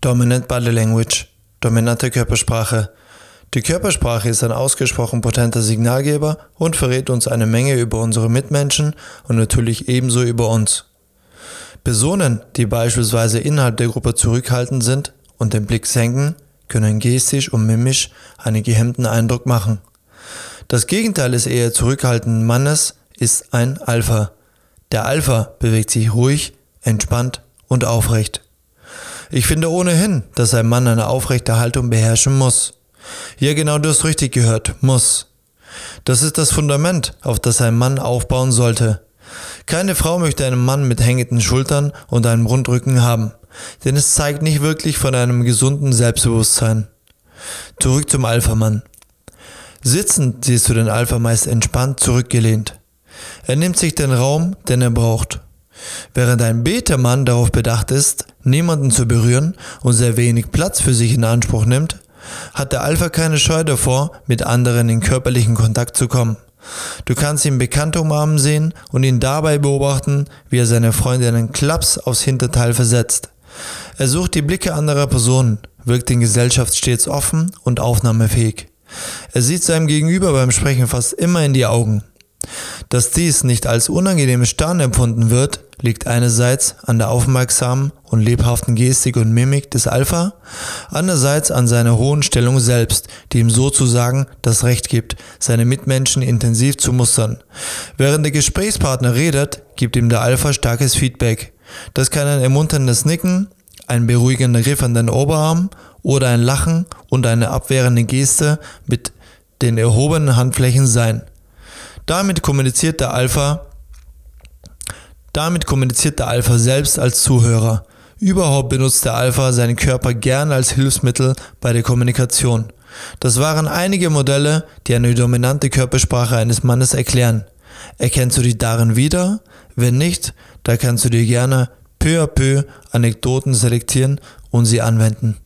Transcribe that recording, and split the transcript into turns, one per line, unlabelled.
Dominant Body Language, dominante Körpersprache. Die Körpersprache ist ein ausgesprochen potenter Signalgeber und verrät uns eine Menge über unsere Mitmenschen und natürlich ebenso über uns. Personen, die beispielsweise innerhalb der Gruppe zurückhaltend sind und den Blick senken, können gestisch und mimisch einen gehemmten Eindruck machen. Das Gegenteil des eher zurückhaltenden Mannes ist ein Alpha. Der Alpha bewegt sich ruhig, entspannt und aufrecht. Ich finde ohnehin, dass ein Mann eine aufrechte Haltung beherrschen muss. Ja, genau du hast richtig gehört, muss. Das ist das Fundament, auf das ein Mann aufbauen sollte. Keine Frau möchte einen Mann mit hängenden Schultern und einem Rundrücken haben, denn es zeigt nicht wirklich von einem gesunden Selbstbewusstsein. Zurück zum Alpha-Mann. Sitzend siehst du den Alpha meist entspannt zurückgelehnt. Er nimmt sich den Raum, den er braucht. Während ein Betemann darauf bedacht ist, niemanden zu berühren und sehr wenig Platz für sich in Anspruch nimmt, hat der Alpha keine Scheu davor, mit anderen in körperlichen Kontakt zu kommen. Du kannst ihn bekannt umarmen sehen und ihn dabei beobachten, wie er seine Freundin einen Klaps aufs Hinterteil versetzt. Er sucht die Blicke anderer Personen, wirkt in Gesellschaft stets offen und aufnahmefähig. Er sieht seinem Gegenüber beim Sprechen fast immer in die Augen. Dass dies nicht als unangenehmes Starren empfunden wird, liegt einerseits an der aufmerksamen und lebhaften Gestik und Mimik des Alpha, andererseits an seiner hohen Stellung selbst, die ihm sozusagen das Recht gibt, seine Mitmenschen intensiv zu mustern. Während der Gesprächspartner redet, gibt ihm der Alpha starkes Feedback. Das kann ein ermunterndes Nicken, ein beruhigender Griff an den Oberarm oder ein Lachen und eine abwehrende Geste mit den erhobenen Handflächen sein. Damit kommuniziert der Alpha, damit kommuniziert der Alpha selbst als Zuhörer. Überhaupt benutzt der Alpha seinen Körper gern als Hilfsmittel bei der Kommunikation. Das waren einige Modelle, die eine dominante Körpersprache eines Mannes erklären. Erkennst du dich darin wieder? Wenn nicht, da kannst du dir gerne peu à peu Anekdoten selektieren und sie anwenden.